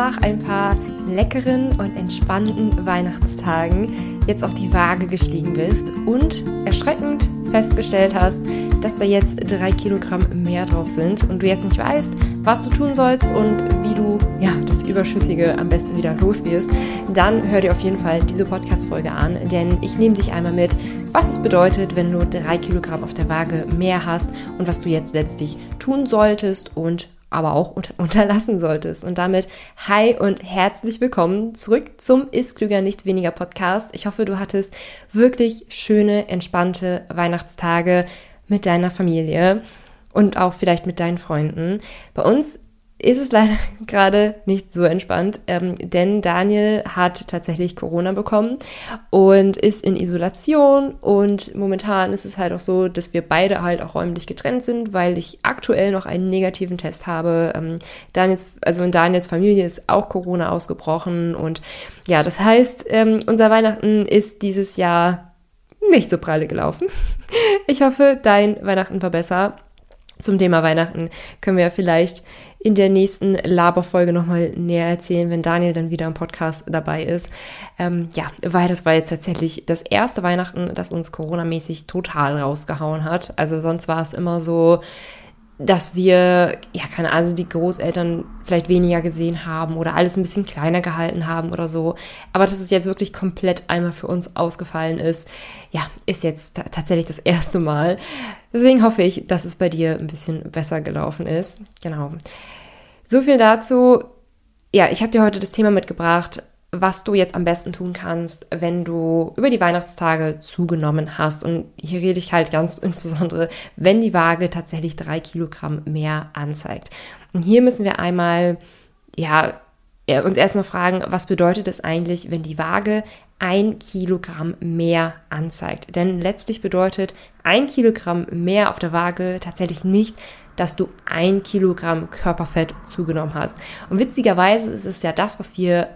nach ein paar leckeren und entspannten Weihnachtstagen jetzt auf die Waage gestiegen bist und erschreckend festgestellt hast, dass da jetzt drei Kilogramm mehr drauf sind und du jetzt nicht weißt, was du tun sollst und wie du ja das Überschüssige am besten wieder los wirst, dann hör dir auf jeden Fall diese Podcast-Folge an, denn ich nehme dich einmal mit, was es bedeutet, wenn du drei Kilogramm auf der Waage mehr hast und was du jetzt letztlich tun solltest und aber auch unterlassen solltest. Und damit hi und herzlich willkommen zurück zum Ist Klüger nicht weniger Podcast. Ich hoffe, du hattest wirklich schöne, entspannte Weihnachtstage mit deiner Familie und auch vielleicht mit deinen Freunden. Bei uns ist es leider gerade nicht so entspannt, ähm, denn Daniel hat tatsächlich Corona bekommen und ist in Isolation und momentan ist es halt auch so, dass wir beide halt auch räumlich getrennt sind, weil ich aktuell noch einen negativen Test habe. Ähm, Daniels, also in Daniels Familie ist auch Corona ausgebrochen und ja, das heißt, ähm, unser Weihnachten ist dieses Jahr nicht so pralle gelaufen. Ich hoffe, dein Weihnachten war besser zum Thema Weihnachten können wir ja vielleicht in der nächsten Laberfolge nochmal näher erzählen, wenn Daniel dann wieder im Podcast dabei ist. Ähm, ja, weil das war jetzt tatsächlich das erste Weihnachten, das uns coronamäßig total rausgehauen hat. Also sonst war es immer so, dass wir, ja, keine Ahnung, also die Großeltern vielleicht weniger gesehen haben oder alles ein bisschen kleiner gehalten haben oder so. Aber dass es jetzt wirklich komplett einmal für uns ausgefallen ist, ja, ist jetzt tatsächlich das erste Mal. Deswegen hoffe ich, dass es bei dir ein bisschen besser gelaufen ist. Genau. So viel dazu. Ja, ich habe dir heute das Thema mitgebracht, was du jetzt am besten tun kannst, wenn du über die Weihnachtstage zugenommen hast. Und hier rede ich halt ganz insbesondere, wenn die Waage tatsächlich drei Kilogramm mehr anzeigt. Und hier müssen wir einmal, ja, uns erstmal fragen, was bedeutet es eigentlich, wenn die Waage ein Kilogramm mehr anzeigt? Denn letztlich bedeutet ein Kilogramm mehr auf der Waage tatsächlich nicht, dass du ein Kilogramm Körperfett zugenommen hast. Und witzigerweise ist es ja das, was wir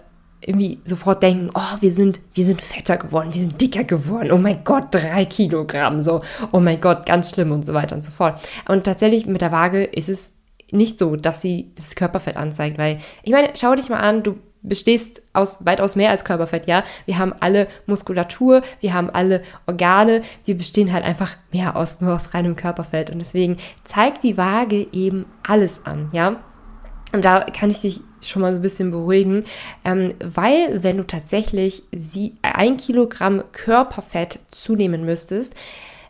irgendwie sofort denken, oh, wir sind, wir sind fetter geworden, wir sind dicker geworden, oh mein Gott, drei Kilogramm, so, oh mein Gott, ganz schlimm und so weiter und so fort. Und tatsächlich mit der Waage ist es nicht so, dass sie das Körperfett anzeigt, weil, ich meine, schau dich mal an, du bestehst aus weitaus mehr als Körperfett, ja. Wir haben alle Muskulatur, wir haben alle Organe, wir bestehen halt einfach mehr aus nur aus reinem Körperfett und deswegen zeigt die Waage eben alles an, ja. Und da kann ich dich schon mal so ein bisschen beruhigen, ähm, weil wenn du tatsächlich sie, ein Kilogramm Körperfett zunehmen müsstest,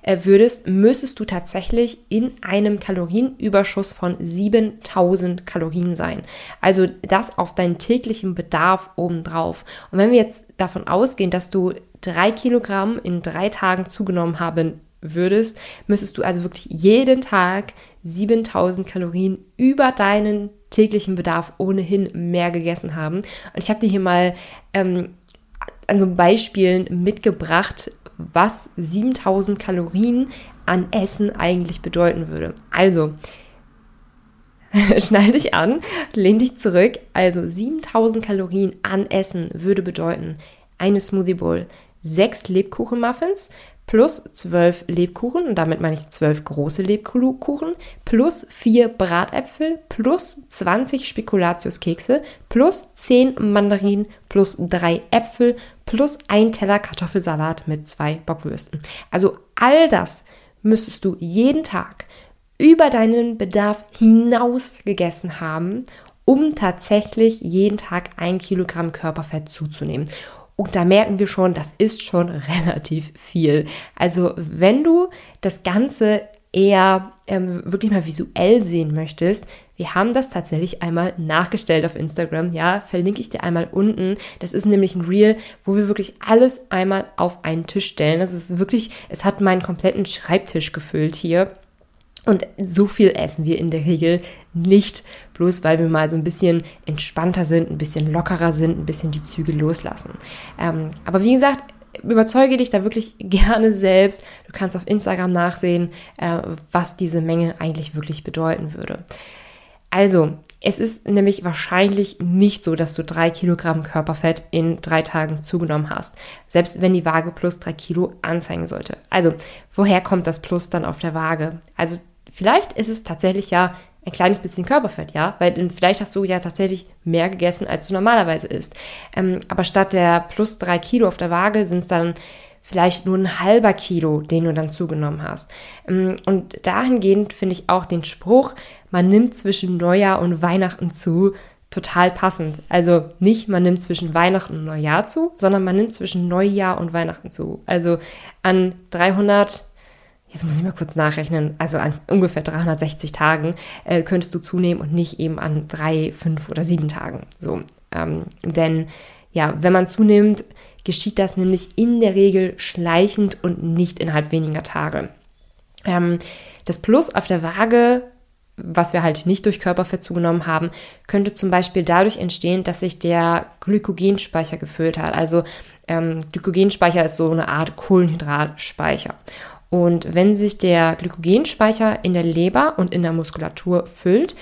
äh, würdest, müsstest du tatsächlich in einem Kalorienüberschuss von 7000 Kalorien sein. Also das auf deinen täglichen Bedarf obendrauf. Und wenn wir jetzt davon ausgehen, dass du drei Kilogramm in drei Tagen zugenommen haben würdest, müsstest du also wirklich jeden Tag 7000 Kalorien über deinen täglichen Bedarf ohnehin mehr gegessen haben. Und ich habe dir hier mal ähm, an so Beispielen mitgebracht, was 7000 Kalorien an Essen eigentlich bedeuten würde. Also, schnall dich an, lehn dich zurück. Also 7000 Kalorien an Essen würde bedeuten eine Smoothie Bowl, sechs Lebkuchenmuffins, plus 12 Lebkuchen, und damit meine ich 12 große Lebkuchen, plus 4 Bratäpfel, plus 20 Spekulatiuskekse, plus 10 Mandarinen, plus 3 Äpfel, plus ein Teller Kartoffelsalat mit zwei Bockwürsten. Also all das müsstest du jeden Tag über deinen Bedarf hinaus gegessen haben, um tatsächlich jeden Tag ein Kilogramm Körperfett zuzunehmen. Und da merken wir schon, das ist schon relativ viel. Also wenn du das Ganze eher ähm, wirklich mal visuell sehen möchtest, wir haben das tatsächlich einmal nachgestellt auf Instagram. Ja, verlinke ich dir einmal unten. Das ist nämlich ein Reel, wo wir wirklich alles einmal auf einen Tisch stellen. Das ist wirklich, es hat meinen kompletten Schreibtisch gefüllt hier. Und so viel essen wir in der Regel nicht, bloß weil wir mal so ein bisschen entspannter sind, ein bisschen lockerer sind, ein bisschen die Züge loslassen. Ähm, aber wie gesagt, überzeuge dich da wirklich gerne selbst. Du kannst auf Instagram nachsehen, äh, was diese Menge eigentlich wirklich bedeuten würde. Also, es ist nämlich wahrscheinlich nicht so, dass du drei Kilogramm Körperfett in drei Tagen zugenommen hast, selbst wenn die Waage plus drei Kilo anzeigen sollte. Also, woher kommt das Plus dann auf der Waage? Also Vielleicht ist es tatsächlich ja ein kleines bisschen Körperfett, ja, weil vielleicht hast du ja tatsächlich mehr gegessen, als du normalerweise isst. Ähm, aber statt der plus drei Kilo auf der Waage sind es dann vielleicht nur ein halber Kilo, den du dann zugenommen hast. Ähm, und dahingehend finde ich auch den Spruch, man nimmt zwischen Neujahr und Weihnachten zu, total passend. Also nicht, man nimmt zwischen Weihnachten und Neujahr zu, sondern man nimmt zwischen Neujahr und Weihnachten zu. Also an 300 jetzt muss ich mal kurz nachrechnen, also an ungefähr 360 Tagen äh, könntest du zunehmen und nicht eben an drei, fünf oder sieben Tagen. So, ähm, denn ja, wenn man zunimmt, geschieht das nämlich in der Regel schleichend und nicht innerhalb weniger Tage. Ähm, das Plus auf der Waage was wir halt nicht durch Körperfett zugenommen haben, könnte zum Beispiel dadurch entstehen, dass sich der Glykogenspeicher gefüllt hat. Also ähm, Glykogenspeicher ist so eine Art Kohlenhydratspeicher. Und wenn sich der Glykogenspeicher in der Leber und in der Muskulatur füllt,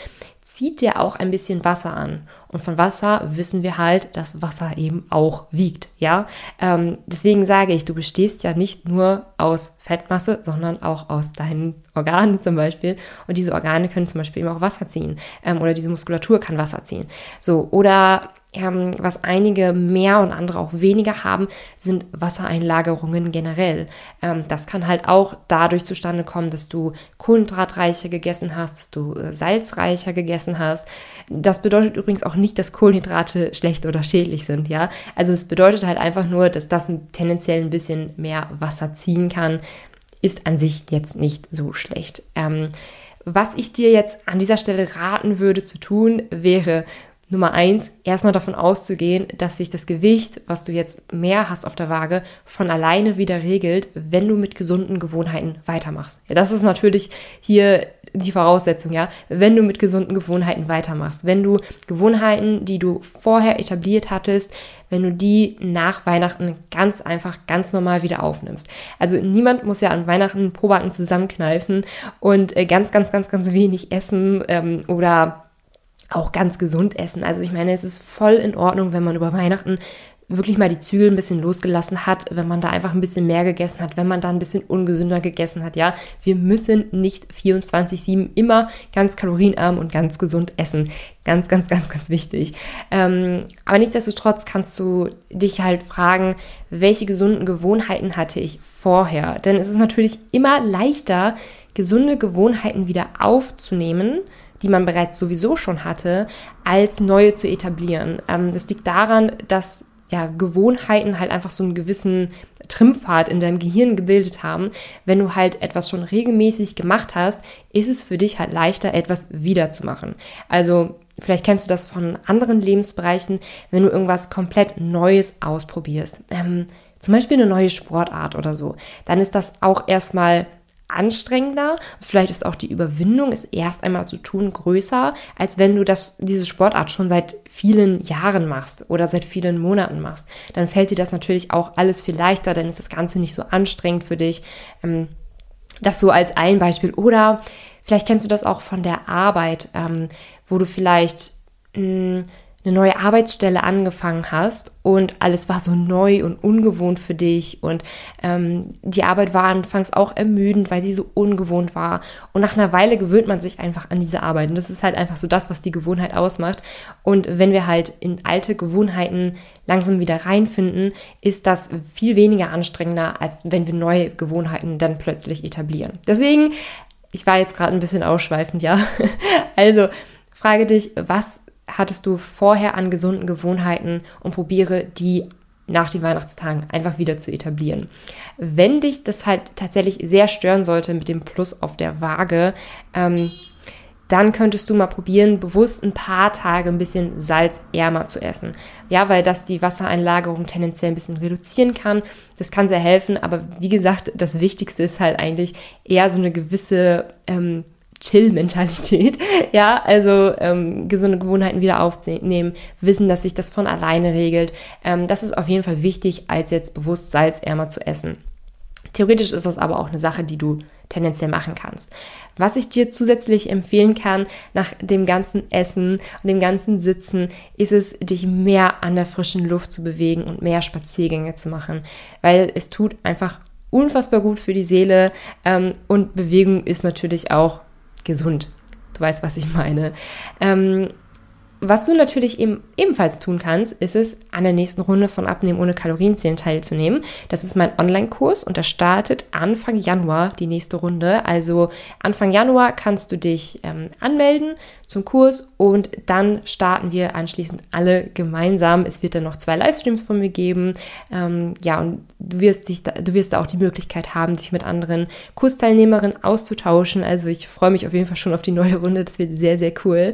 zieht der auch ein bisschen Wasser an. Und von Wasser wissen wir halt, dass Wasser eben auch wiegt, ja. Ähm, deswegen sage ich, du bestehst ja nicht nur aus Fettmasse, sondern auch aus deinen Organen zum Beispiel. Und diese Organe können zum Beispiel eben auch Wasser ziehen. Ähm, oder diese Muskulatur kann Wasser ziehen. So, oder ähm, was einige mehr und andere auch weniger haben, sind Wassereinlagerungen generell. Ähm, das kann halt auch dadurch zustande kommen, dass du kohlenhydratreicher gegessen hast, dass du äh, salzreicher gegessen hast. Das bedeutet übrigens auch nicht, dass Kohlenhydrate schlecht oder schädlich sind, ja. Also es bedeutet halt einfach nur, dass das tendenziell ein bisschen mehr Wasser ziehen kann, ist an sich jetzt nicht so schlecht. Ähm, was ich dir jetzt an dieser Stelle raten würde zu tun, wäre Nummer eins, erstmal davon auszugehen, dass sich das Gewicht, was du jetzt mehr hast auf der Waage, von alleine wieder regelt, wenn du mit gesunden Gewohnheiten weitermachst. Ja, das ist natürlich hier die Voraussetzung, ja, wenn du mit gesunden Gewohnheiten weitermachst, wenn du Gewohnheiten, die du vorher etabliert hattest, wenn du die nach Weihnachten ganz einfach, ganz normal wieder aufnimmst. Also niemand muss ja an Weihnachten Probacken zusammenkneifen und äh, ganz, ganz, ganz, ganz wenig essen ähm, oder auch ganz gesund essen. Also ich meine, es ist voll in Ordnung, wenn man über Weihnachten wirklich mal die Zügel ein bisschen losgelassen hat, wenn man da einfach ein bisschen mehr gegessen hat, wenn man da ein bisschen ungesünder gegessen hat. Ja, wir müssen nicht 24-7 immer ganz kalorienarm und ganz gesund essen. Ganz, ganz, ganz, ganz wichtig. Ähm, aber nichtsdestotrotz kannst du dich halt fragen, welche gesunden Gewohnheiten hatte ich vorher? Denn es ist natürlich immer leichter, gesunde Gewohnheiten wieder aufzunehmen, die man bereits sowieso schon hatte, als neue zu etablieren. Ähm, das liegt daran, dass ja, Gewohnheiten halt einfach so einen gewissen Trimpfad in deinem Gehirn gebildet haben. Wenn du halt etwas schon regelmäßig gemacht hast, ist es für dich halt leichter, etwas wiederzumachen. Also vielleicht kennst du das von anderen Lebensbereichen, wenn du irgendwas komplett Neues ausprobierst. Ähm, zum Beispiel eine neue Sportart oder so, dann ist das auch erstmal anstrengender. Vielleicht ist auch die Überwindung, es erst einmal zu tun, größer, als wenn du das, diese Sportart schon seit vielen Jahren machst oder seit vielen Monaten machst. Dann fällt dir das natürlich auch alles viel leichter, dann ist das Ganze nicht so anstrengend für dich. Ähm, das so als ein Beispiel. Oder vielleicht kennst du das auch von der Arbeit, ähm, wo du vielleicht mm, eine neue Arbeitsstelle angefangen hast und alles war so neu und ungewohnt für dich und ähm, die Arbeit war anfangs auch ermüdend, weil sie so ungewohnt war und nach einer Weile gewöhnt man sich einfach an diese Arbeit und das ist halt einfach so das, was die Gewohnheit ausmacht und wenn wir halt in alte Gewohnheiten langsam wieder reinfinden, ist das viel weniger anstrengender, als wenn wir neue Gewohnheiten dann plötzlich etablieren. Deswegen, ich war jetzt gerade ein bisschen ausschweifend, ja. Also frage dich, was hattest du vorher an gesunden Gewohnheiten und probiere die nach den Weihnachtstagen einfach wieder zu etablieren. Wenn dich das halt tatsächlich sehr stören sollte mit dem Plus auf der Waage, ähm, dann könntest du mal probieren, bewusst ein paar Tage ein bisschen salzärmer zu essen. Ja, weil das die Wassereinlagerung tendenziell ein bisschen reduzieren kann. Das kann sehr helfen, aber wie gesagt, das Wichtigste ist halt eigentlich eher so eine gewisse ähm, Chill-Mentalität. Ja, also ähm, gesunde Gewohnheiten wieder aufnehmen, wissen, dass sich das von alleine regelt. Ähm, das ist auf jeden Fall wichtig, als jetzt bewusst salzärmer zu essen. Theoretisch ist das aber auch eine Sache, die du tendenziell machen kannst. Was ich dir zusätzlich empfehlen kann nach dem ganzen Essen und dem ganzen Sitzen, ist es, dich mehr an der frischen Luft zu bewegen und mehr Spaziergänge zu machen, weil es tut einfach unfassbar gut für die Seele ähm, und Bewegung ist natürlich auch gesund. du weißt, was ich meine. Ähm, was du natürlich eben ebenfalls tun kannst, ist es, an der nächsten Runde von Abnehmen ohne Kalorienzählen teilzunehmen. Das ist mein Online-Kurs und das startet Anfang Januar die nächste Runde. Also Anfang Januar kannst du dich ähm, anmelden zum Kurs und dann starten wir anschließend alle gemeinsam. Es wird dann noch zwei Livestreams von mir geben. Ähm, ja, und du wirst, dich du wirst da auch die Möglichkeit haben, dich mit anderen Kursteilnehmerinnen auszutauschen. Also ich freue mich auf jeden Fall schon auf die neue Runde. Das wird sehr, sehr cool.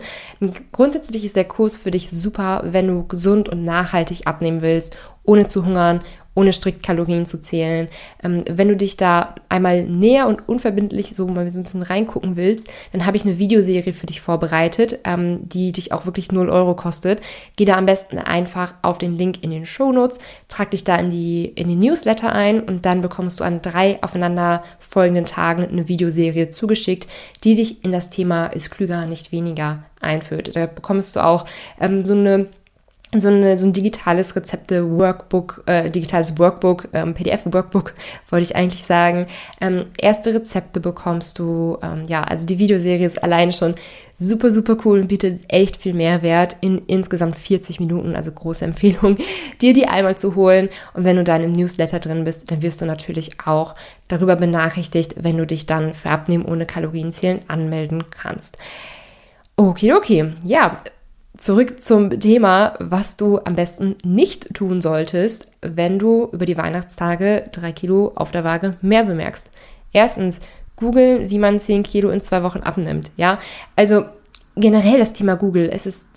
Grundsätzlich ist der Kurs für dich super, wenn du gesund und nachhaltig abnehmen willst, ohne zu hungern, ohne strikt Kalorien zu zählen. Ähm, wenn du dich da einmal näher und unverbindlich so mal so ein bisschen reingucken willst, dann habe ich eine Videoserie für dich vorbereitet, ähm, die dich auch wirklich 0 Euro kostet. Geh da am besten einfach auf den Link in den Show Notes, trag dich da in die, in die Newsletter ein und dann bekommst du an drei aufeinander folgenden Tagen eine Videoserie zugeschickt, die dich in das Thema ist klüger, nicht weniger einführt. Da bekommst du auch ähm, so eine so, eine, so ein digitales Rezepte-Workbook, äh, digitales Workbook, ähm, PDF-Workbook, wollte ich eigentlich sagen. Ähm, erste Rezepte bekommst du, ähm, ja, also die Videoserie ist allein schon super, super cool und bietet echt viel Mehrwert in insgesamt 40 Minuten, also große Empfehlung, dir die einmal zu holen. Und wenn du dann im Newsletter drin bist, dann wirst du natürlich auch darüber benachrichtigt, wenn du dich dann für Abnehmen ohne Kalorienzählen anmelden kannst. Okay, okay. Ja, Zurück zum Thema, was du am besten nicht tun solltest, wenn du über die Weihnachtstage drei Kilo auf der Waage mehr bemerkst. Erstens, googeln, wie man zehn Kilo in zwei Wochen abnimmt. Ja, also generell das Thema Google, es ist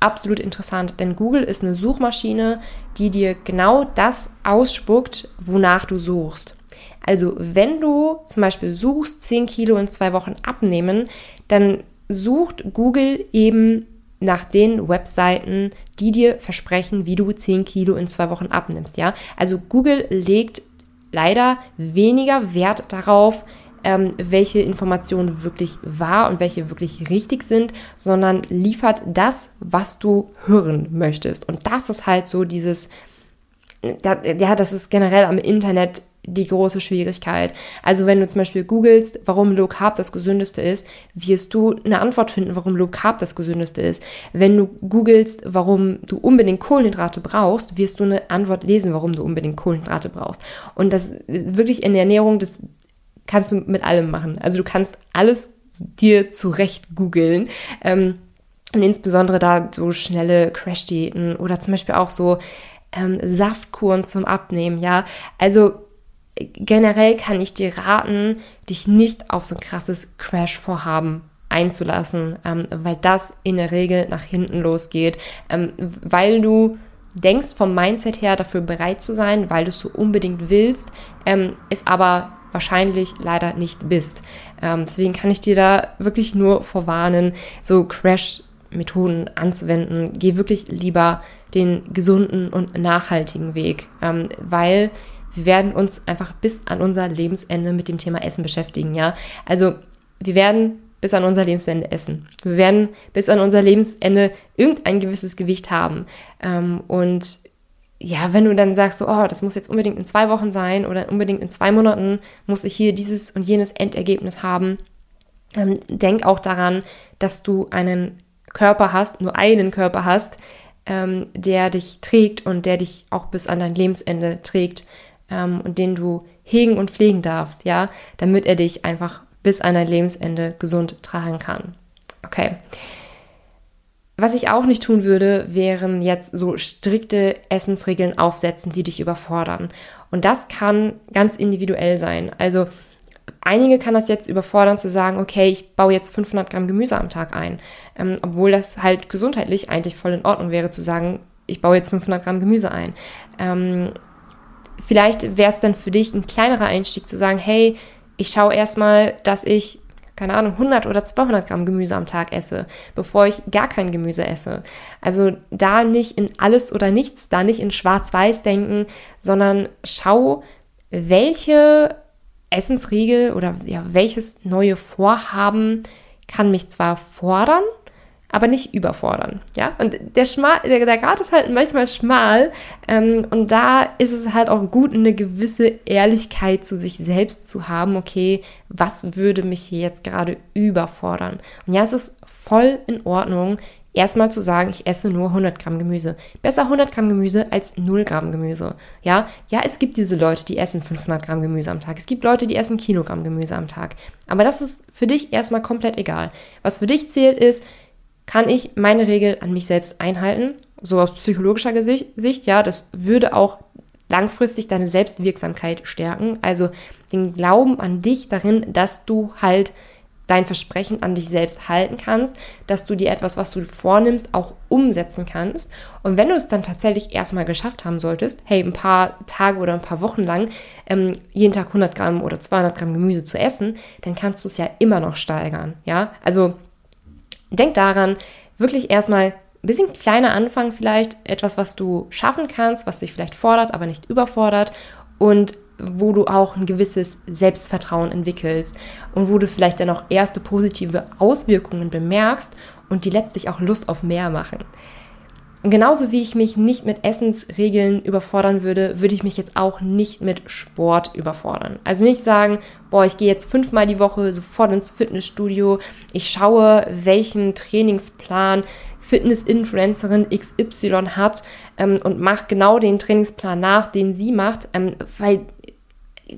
absolut interessant, denn Google ist eine Suchmaschine, die dir genau das ausspuckt, wonach du suchst. Also wenn du zum Beispiel suchst, 10 Kilo in zwei Wochen abnehmen, dann sucht Google eben nach den Webseiten, die dir versprechen, wie du 10 Kilo in zwei Wochen abnimmst. Ja, also Google legt leider weniger Wert darauf, ähm, welche Informationen wirklich wahr und welche wirklich richtig sind, sondern liefert das, was du hören möchtest. Und das ist halt so dieses, ja, das ist generell am Internet die große Schwierigkeit. Also wenn du zum Beispiel googelst, warum Low Carb das gesündeste ist, wirst du eine Antwort finden, warum Low Carb das gesündeste ist. Wenn du googelst, warum du unbedingt Kohlenhydrate brauchst, wirst du eine Antwort lesen, warum du unbedingt Kohlenhydrate brauchst. Und das wirklich in der Ernährung, das kannst du mit allem machen. Also du kannst alles dir zurecht googeln. Ähm, und insbesondere da so schnelle Crash-Diäten oder zum Beispiel auch so ähm, Saftkuren zum Abnehmen, ja. Also generell kann ich dir raten, dich nicht auf so ein krasses Crash-Vorhaben einzulassen, ähm, weil das in der Regel nach hinten losgeht, ähm, weil du denkst vom Mindset her dafür bereit zu sein, weil du es so unbedingt willst, ähm, es aber wahrscheinlich leider nicht bist. Ähm, deswegen kann ich dir da wirklich nur vorwarnen, so Crash-Methoden anzuwenden. Geh wirklich lieber den gesunden und nachhaltigen Weg, ähm, weil wir werden uns einfach bis an unser Lebensende mit dem Thema Essen beschäftigen, ja. Also wir werden bis an unser Lebensende essen. Wir werden bis an unser Lebensende irgendein gewisses Gewicht haben. Ähm, und ja, wenn du dann sagst, so, oh, das muss jetzt unbedingt in zwei Wochen sein oder unbedingt in zwei Monaten muss ich hier dieses und jenes Endergebnis haben, ähm, denk auch daran, dass du einen Körper hast, nur einen Körper hast, ähm, der dich trägt und der dich auch bis an dein Lebensende trägt ähm, und den du hegen und pflegen darfst, ja, damit er dich einfach bis an dein Lebensende gesund tragen kann. Okay. Was ich auch nicht tun würde, wären jetzt so strikte Essensregeln aufsetzen, die dich überfordern. Und das kann ganz individuell sein. Also einige kann das jetzt überfordern zu sagen, okay, ich baue jetzt 500 Gramm Gemüse am Tag ein, ähm, obwohl das halt gesundheitlich eigentlich voll in Ordnung wäre zu sagen, ich baue jetzt 500 Gramm Gemüse ein. Ähm, Vielleicht wäre es dann für dich ein kleinerer Einstieg zu sagen, hey, ich schaue erstmal, dass ich, keine Ahnung, 100 oder 200 Gramm Gemüse am Tag esse, bevor ich gar kein Gemüse esse. Also da nicht in alles oder nichts, da nicht in schwarz-weiß denken, sondern schau, welche Essensriegel oder ja, welches neue Vorhaben kann mich zwar fordern, aber nicht überfordern. Ja, und der, der, der Grad ist halt manchmal schmal ähm, und da ist es halt auch gut, eine gewisse Ehrlichkeit zu sich selbst zu haben. Okay, was würde mich hier jetzt gerade überfordern? Und ja, es ist voll in Ordnung, erstmal zu sagen, ich esse nur 100 Gramm Gemüse. Besser 100 Gramm Gemüse als 0 Gramm Gemüse. Ja, ja, es gibt diese Leute, die essen 500 Gramm Gemüse am Tag. Es gibt Leute, die essen Kilogramm Gemüse am Tag. Aber das ist für dich erstmal komplett egal. Was für dich zählt ist, kann ich meine Regel an mich selbst einhalten? So aus psychologischer Sicht, ja, das würde auch langfristig deine Selbstwirksamkeit stärken. Also den Glauben an dich darin, dass du halt dein Versprechen an dich selbst halten kannst, dass du dir etwas, was du vornimmst, auch umsetzen kannst. Und wenn du es dann tatsächlich erstmal geschafft haben solltest, hey, ein paar Tage oder ein paar Wochen lang ähm, jeden Tag 100 Gramm oder 200 Gramm Gemüse zu essen, dann kannst du es ja immer noch steigern. Ja, also denk daran, wirklich erstmal ein bisschen kleiner anfangen vielleicht, etwas, was du schaffen kannst, was dich vielleicht fordert, aber nicht überfordert und wo du auch ein gewisses Selbstvertrauen entwickelst und wo du vielleicht dann auch erste positive Auswirkungen bemerkst und die letztlich auch Lust auf mehr machen. Und genauso wie ich mich nicht mit Essensregeln überfordern würde, würde ich mich jetzt auch nicht mit Sport überfordern. Also nicht sagen, boah, ich gehe jetzt fünfmal die Woche sofort ins Fitnessstudio, ich schaue, welchen Trainingsplan Fitness-Influencerin XY hat ähm, und mache genau den Trainingsplan nach, den sie macht, ähm, weil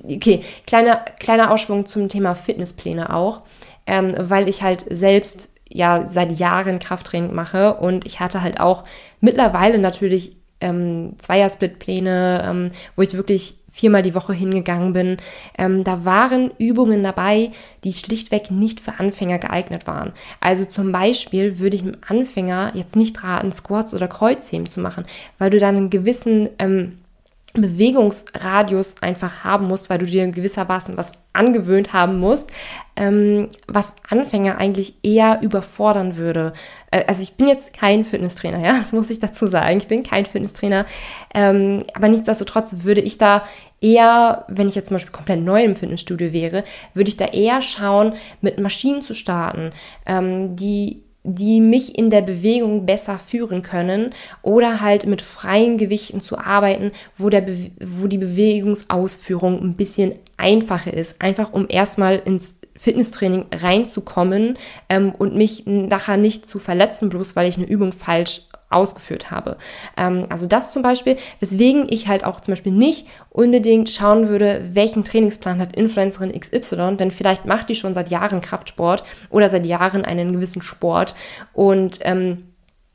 okay, kleiner, kleiner Ausschwung zum Thema Fitnesspläne auch, ähm, weil ich halt selbst ja seit Jahren Krafttraining mache und ich hatte halt auch mittlerweile natürlich ähm, Zweiersplitpläne, ähm, wo ich wirklich viermal die Woche hingegangen bin. Ähm, da waren Übungen dabei, die schlichtweg nicht für Anfänger geeignet waren. Also zum Beispiel würde ich einem Anfänger jetzt nicht raten, Squats oder Kreuzheben zu machen, weil du dann einen gewissen ähm, Bewegungsradius einfach haben musst, weil du dir gewissermaßen was angewöhnt haben musst, ähm, was Anfänger eigentlich eher überfordern würde. Äh, also ich bin jetzt kein Fitnesstrainer, ja, das muss ich dazu sagen. Ich bin kein Fitnesstrainer, ähm, aber nichtsdestotrotz würde ich da eher, wenn ich jetzt zum Beispiel komplett neu im Fitnessstudio wäre, würde ich da eher schauen, mit Maschinen zu starten, ähm, die die mich in der Bewegung besser führen können oder halt mit freien Gewichten zu arbeiten, wo, der wo die Bewegungsausführung ein bisschen einfacher ist, einfach um erstmal ins Fitnesstraining reinzukommen ähm, und mich nachher nicht zu verletzen, bloß weil ich eine Übung falsch ausgeführt habe. Ähm, also das zum Beispiel, weswegen ich halt auch zum Beispiel nicht unbedingt schauen würde, welchen Trainingsplan hat Influencerin XY, denn vielleicht macht die schon seit Jahren Kraftsport oder seit Jahren einen gewissen Sport und ähm,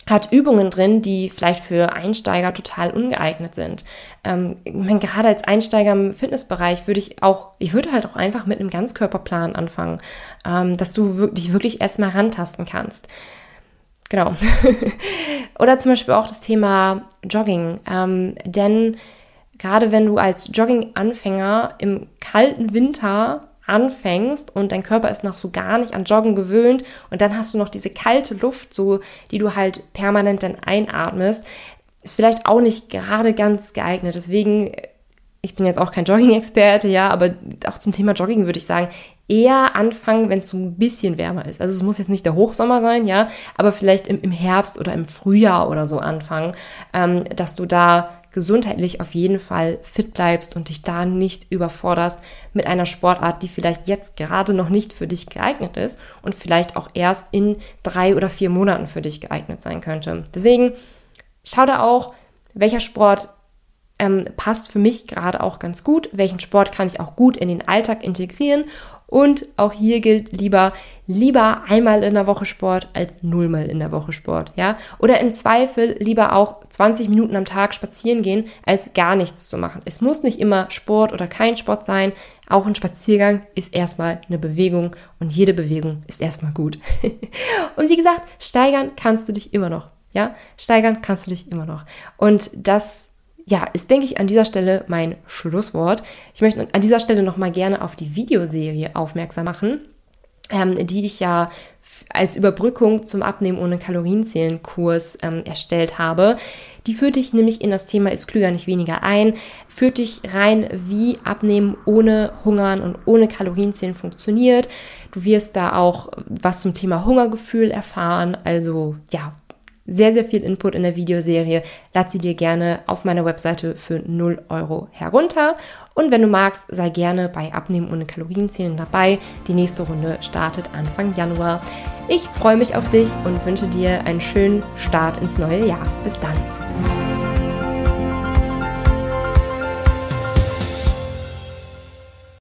hat Übungen drin, die vielleicht für Einsteiger total ungeeignet sind. Ähm, ich meine, gerade als Einsteiger im Fitnessbereich würde ich auch, ich würde halt auch einfach mit einem Ganzkörperplan anfangen, ähm, dass du dich wirklich erstmal rantasten kannst. Genau. Oder zum Beispiel auch das Thema Jogging. Ähm, denn gerade wenn du als Jogging-Anfänger im kalten Winter anfängst und dein Körper ist noch so gar nicht an Joggen gewöhnt und dann hast du noch diese kalte Luft, so die du halt permanent dann einatmest, ist vielleicht auch nicht gerade ganz geeignet. Deswegen, ich bin jetzt auch kein Jogging-Experte, ja, aber auch zum Thema Jogging würde ich sagen, eher anfangen, wenn es so ein bisschen wärmer ist. Also es muss jetzt nicht der Hochsommer sein, ja, aber vielleicht im, im Herbst oder im Frühjahr oder so anfangen, ähm, dass du da gesundheitlich auf jeden Fall fit bleibst und dich da nicht überforderst mit einer Sportart, die vielleicht jetzt gerade noch nicht für dich geeignet ist und vielleicht auch erst in drei oder vier Monaten für dich geeignet sein könnte. Deswegen schau da auch, welcher Sport ähm, passt für mich gerade auch ganz gut, welchen Sport kann ich auch gut in den Alltag integrieren und auch hier gilt lieber, lieber einmal in der Woche Sport als nullmal in der Woche Sport, ja? Oder im Zweifel lieber auch 20 Minuten am Tag spazieren gehen, als gar nichts zu machen. Es muss nicht immer Sport oder kein Sport sein. Auch ein Spaziergang ist erstmal eine Bewegung und jede Bewegung ist erstmal gut. und wie gesagt, steigern kannst du dich immer noch, ja? Steigern kannst du dich immer noch. Und das ja, ist, denke ich, an dieser Stelle mein Schlusswort. Ich möchte an dieser Stelle nochmal gerne auf die Videoserie aufmerksam machen, ähm, die ich ja als Überbrückung zum Abnehmen ohne Kalorienzählen Kurs ähm, erstellt habe. Die führt dich nämlich in das Thema ist klüger nicht weniger ein, führt dich rein, wie Abnehmen ohne Hungern und ohne Kalorienzählen funktioniert. Du wirst da auch was zum Thema Hungergefühl erfahren. Also ja, sehr, sehr viel Input in der Videoserie. Lad sie dir gerne auf meiner Webseite für 0 Euro herunter. Und wenn du magst, sei gerne bei Abnehmen ohne Kalorienzählen dabei. Die nächste Runde startet Anfang Januar. Ich freue mich auf dich und wünsche dir einen schönen Start ins neue Jahr. Bis dann.